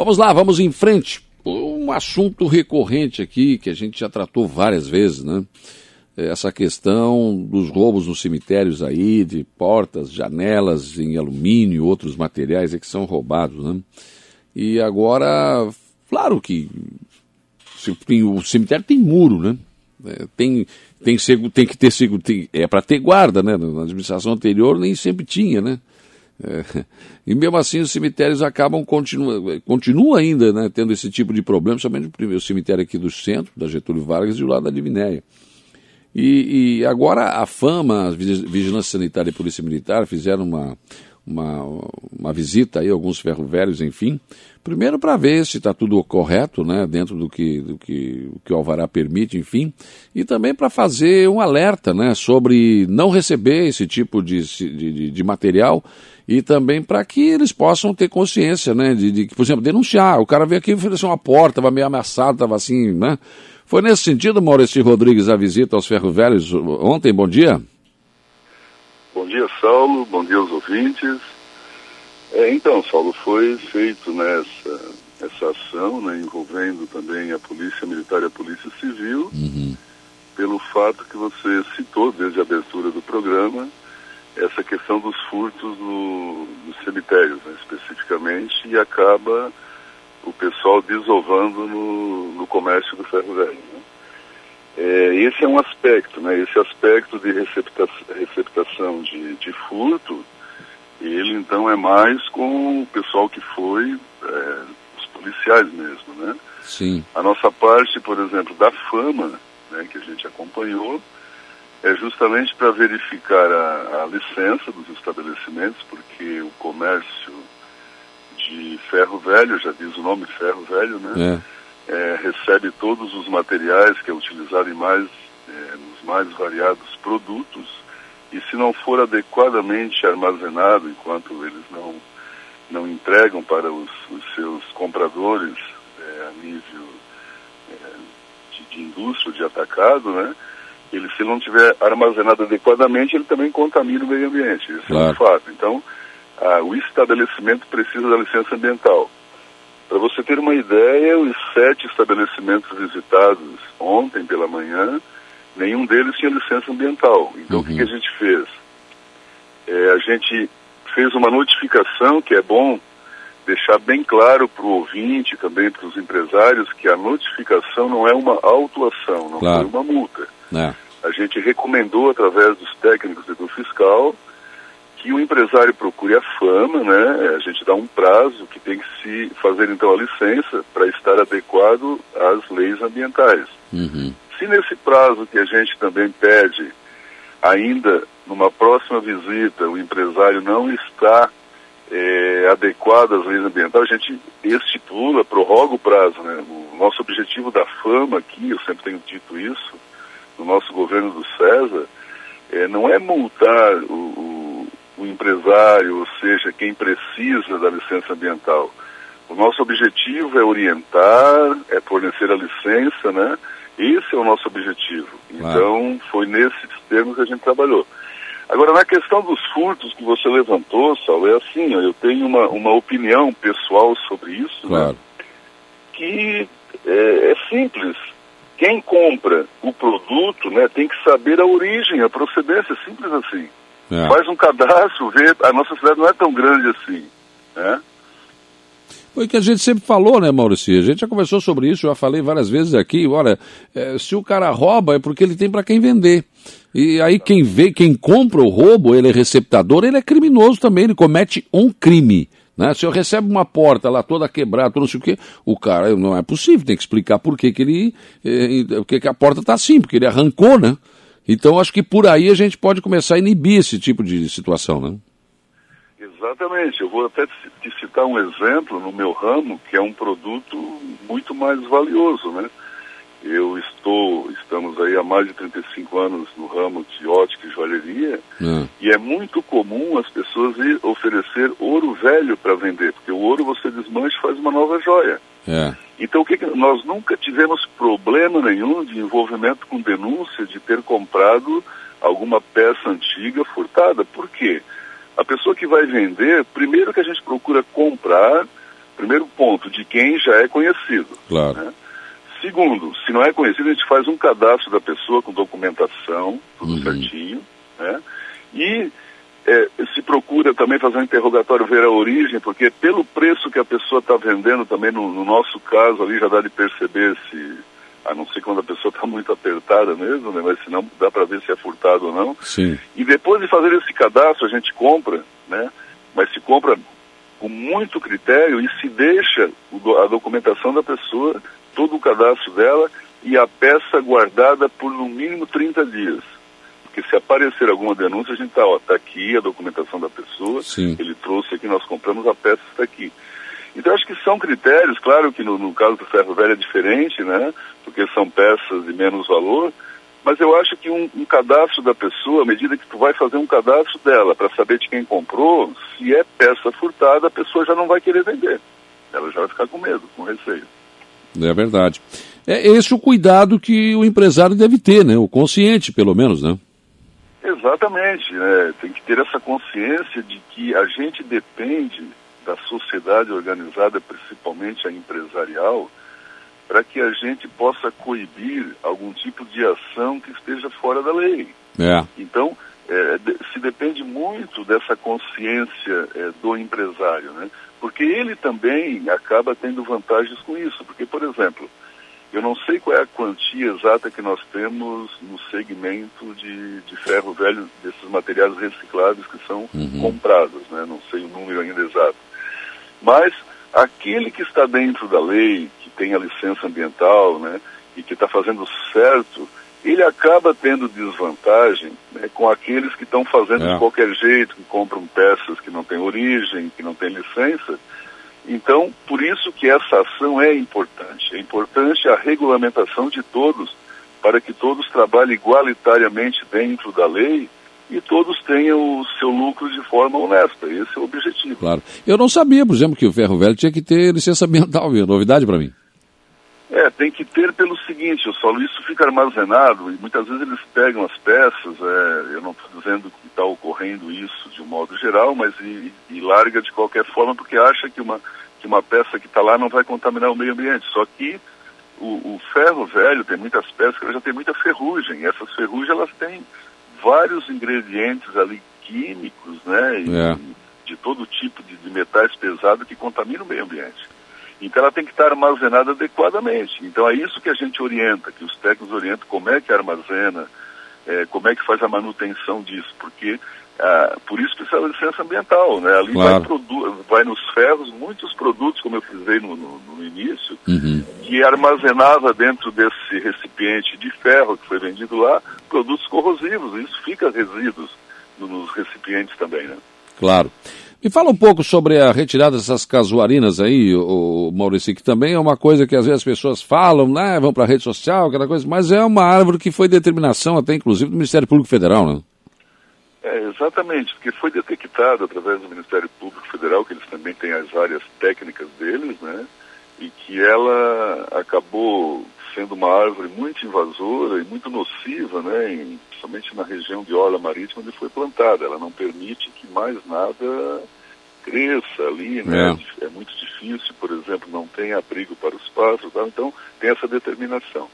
Vamos lá, vamos em frente. Um assunto recorrente aqui que a gente já tratou várias vezes, né? Essa questão dos roubos nos cemitérios aí, de portas, janelas em alumínio, outros materiais que são roubados, né? E agora, claro que o cemitério tem muro, né? É, tem, tem, tem que ter seguro, é para ter guarda, né? Na administração anterior nem sempre tinha, né? É, e mesmo assim os cemitérios acabam, continua, continua ainda né, tendo esse tipo de problema, somente o cemitério aqui do centro, da Getúlio Vargas e o lado da Divinéia. E, e, agora a FAMA, a Vigilância Sanitária e Polícia Militar, fizeram uma, uma, uma visita aí, alguns ferro velhos, enfim, primeiro para ver se está tudo correto, né, dentro do que, do que, que o Alvará permite, enfim, e também para fazer um alerta, né, sobre não receber esse tipo de, de, de material e também para que eles possam ter consciência, né, de, de, por exemplo, denunciar. O cara veio aqui e ofereceu uma porta, estava meio ameaçado, estava assim, né? Foi nesse sentido, Maurício Rodrigues, a visita aos Ferro Velhos ontem. Bom dia. Bom dia, Saulo. Bom dia aos ouvintes. É, então, Saulo, foi feito nessa essa ação, né, envolvendo também a Polícia Militar e a Polícia Civil, uhum. pelo fato que você citou desde a abertura do programa, essa questão dos furtos nos cemitérios, né, especificamente, e acaba o pessoal desovando no, no comércio do ferro velho. Né? É, esse é um aspecto, né, esse aspecto de receptação, receptação de, de furto, ele então é mais com o pessoal que foi, é, os policiais mesmo, né? Sim. A nossa parte, por exemplo, da fama, né, que a gente acompanhou, é justamente para verificar a, a, licença dos estabelecimentos, porque o comércio de ferro velho, já diz o nome ferro velho, né? É. É, recebe todos os materiais que é utilizado em mais, é, nos mais variados produtos e se não for adequadamente armazenado enquanto eles não, não entregam para os, os seus compradores é, a nível é, de, de indústria, de atacado, né? ele se não tiver armazenado adequadamente, ele também contamina o meio ambiente. Isso claro. é um fato. Então, ah, o estabelecimento precisa da licença ambiental. Para você ter uma ideia, os sete estabelecimentos visitados ontem pela manhã, nenhum deles tinha licença ambiental. Então, uhum. o que, que, a gente fez? É, a gente fez uma notificação, que é bom deixar bem claro para o ouvinte, também para os empresários, que a notificação não é uma autuação, não claro. foi uma multa. É. A gente recomendou, através dos técnicos do fiscal, que o empresário procure a fama, né? A gente dá um prazo que tem que se fazer então a licença para estar adequado às leis ambientais. Uhum. Se nesse prazo que a gente também pede, ainda numa próxima visita, o empresário não está é, adequado às leis ambientais, a gente estipula, prorroga o prazo. Né? O nosso objetivo da fama aqui, eu sempre tenho dito isso, no nosso governo do César, é, não é multar o, o, empresário, ou seja, quem precisa da licença ambiental. O nosso objetivo é orientar, é fornecer a licença, né? Esse é o nosso objetivo. Então, foi nesses termos que a gente trabalhou. Agora, na questão dos furtos que você levantou, Saulo, é assim, eu tenho uma, uma opinião pessoal sobre isso, né? claro. né? que é, é simples quem compra o produto né, tem que saber a origem, a procedência, simples assim. É. Faz um cadastro, vê, a nossa cidade não é tão grande assim. Né? Foi o que a gente sempre falou, né, Maurício? A gente já conversou sobre isso, já falei várias vezes aqui. Olha, é, se o cara rouba é porque ele tem para quem vender. E aí quem vê, quem compra o roubo, ele é receptador, ele é criminoso também, ele comete um crime. Né? Se eu recebo uma porta lá toda quebrada, não sei o quê, o cara não é possível, tem que explicar por que, que ele. Eh, porque que a porta está assim, porque ele arrancou, né? Então acho que por aí a gente pode começar a inibir esse tipo de situação, né? Exatamente. Eu vou até te citar um exemplo no meu ramo, que é um produto muito mais valioso, né? Eu estou, estamos aí há mais de 35 anos no ramo de ótica e joalheria, é. e é muito comum as pessoas ir oferecer ouro velho para vender, porque o ouro você desmancha e faz uma nova joia. É. Então, o que, que nós nunca tivemos problema nenhum de envolvimento com denúncia de ter comprado alguma peça antiga furtada. Por quê? A pessoa que vai vender, primeiro que a gente procura comprar primeiro ponto, de quem já é conhecido. Claro. Né? Segundo, se não é conhecido, a gente faz um cadastro da pessoa com documentação, tudo uhum. certinho, né? E procura também fazer um interrogatório, ver a origem, porque pelo preço que a pessoa está vendendo também, no, no, nosso caso ali, já dá de perceber se, a não ser quando a pessoa está muito apertada mesmo, né? Mas se não, dá para ver se é furtado ou não. Sim. E depois de fazer esse cadastro, a gente compra, né? Mas se compra com muito critério e se deixa a documentação da pessoa todo o cadastro dela e a peça guardada por no mínimo 30 dias. Porque se aparecer alguma denúncia, a gente está, está aqui a documentação da pessoa, Sim. ele trouxe aqui, nós compramos, a peça está aqui. Então acho que são critérios, claro que no, no caso do ferro velho é diferente, né? Porque são peças de menos valor, mas eu acho que um, um, cadastro da pessoa, à medida que tu vai fazer um cadastro dela para saber de quem comprou, se é peça furtada, a pessoa já não vai querer vender. Ela já vai ficar com medo, com receio. É verdade. É esse o cuidado que o empresário deve ter, né? O consciente, pelo menos, né? Exatamente, né? Tem que ter essa consciência de que a gente depende da sociedade organizada, principalmente a empresarial, para que a gente possa coibir algum tipo de ação que esteja fora da lei. É. Então, é, se depende muito dessa consciência é, do empresário, né? Porque ele também acaba tendo vantagens com isso. Porque, por exemplo, eu não sei qual é a quantia exata que nós temos no segmento de, de ferro velho, desses materiais recicláveis que são uhum. comprados, né? Não sei o número ainda exato. Mas aquele que está dentro da lei, que tem a licença ambiental, né? E que está fazendo certo, ele acaba tendo desvantagem né, com aqueles que estão fazendo é. de qualquer jeito, que compram peças que não têm origem, que não têm licença. Então, por isso que essa ação é importante. É importante a regulamentação de todos, para que todos trabalhem igualitariamente dentro da lei e todos tenham o seu lucro de forma honesta. Esse é o objetivo. Claro. Eu não sabia, por exemplo, que o ferro velho tinha que ter licença ambiental, viu? Novidade para mim. É, tem que ter pelo seguinte, o solo, isso fica armazenado e muitas vezes eles pegam as peças, é, eu não estou dizendo isso de um modo geral, mas e, e, larga de qualquer forma porque acha que uma, que uma peça que está lá não vai contaminar o meio ambiente. Só que o, o ferro velho tem muitas peças que já tem muita ferrugem, e essas ferrugens elas têm vários ingredientes ali químicos, né, e, é. de todo tipo de, de metais pesados que contaminam o meio ambiente. Então ela tem que estar armazenada adequadamente. Então é isso que a gente orienta, que os técnicos orientam como é que armazena, é, como é que faz a manutenção disso, porque ah, por isso precisa de licença ambiental, né? Ali claro. vai, vai, nos ferros muitos produtos, como eu frisei no, no, no início, uhum. que armazenava dentro desse recipiente de ferro que foi vendido lá, produtos corrosivos, isso fica resíduos nos recipientes também, né? Claro. Me fala um pouco sobre a retirada dessas casuarinas aí, o Maurício, que também é uma coisa que às vezes as pessoas falam, né, vão para a rede social, aquela coisa, mas é uma árvore que foi determinação até inclusive do Ministério Público Federal, né? É, exatamente, porque foi detectado através do Ministério Público Federal, que eles também têm as áreas técnicas deles, né, e que ela acabou sendo uma árvore muito invasora e muito nociva, né, em principalmente na região de orla marítima onde foi plantada. Ela não permite que mais nada cresça ali, né? É. é muito difícil, por exemplo, não tem abrigo para os pássaros, tá? então tem essa determinação.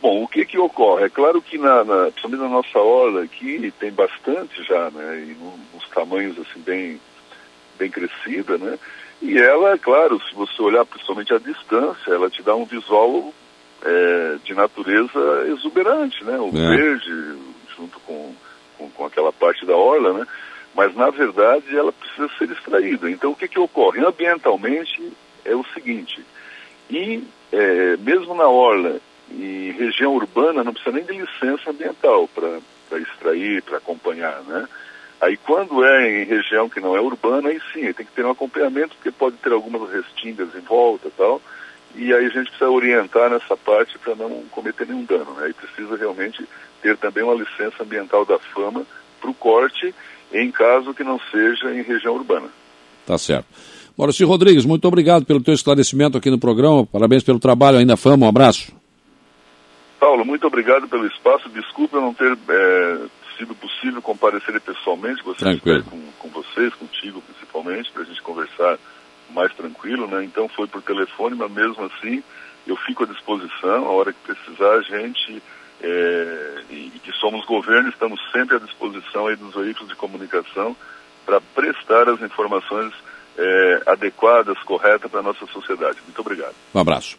Bom, o que que ocorre? É claro que na, na principalmente na nossa orla aqui tem bastante já, né? E nos tamanhos assim bem bem crescida, né? E ela, claro, se você olhar principalmente à distância, ela te dá um visual é, de natureza exuberante, né? O é. verde junto com, com, com, aquela parte da orla, né? Mas na verdade ela precisa ser extraída. Então o que que ocorre? Ambientalmente é o seguinte: e é, mesmo na orla e região urbana não precisa nem de licença ambiental para extrair, para acompanhar, né? Aí quando é em região que não é urbana, aí sim, tem que ter um acompanhamento, porque pode ter algumas restingas em volta e tal e aí a gente precisa orientar nessa parte para não cometer nenhum dano. Né? E precisa realmente ter também uma licença ambiental da fama para o corte, em caso que não seja em região urbana. Tá certo. Maurício Rodrigues, muito obrigado pelo teu esclarecimento aqui no programa. Parabéns pelo trabalho ainda fama. Um abraço. Paulo, muito obrigado pelo espaço. Desculpa não ter é, sido possível comparecer pessoalmente. Gostaria de com, com vocês, contigo principalmente, para a gente conversar mais tranquilo, né? Então foi por telefone, mas mesmo assim eu fico à disposição, a hora que precisar a gente, é, e, e que somos governo, estamos sempre à disposição aí dos veículos de comunicação para prestar as informações é, adequadas, corretas para a nossa sociedade. Muito obrigado. Um abraço.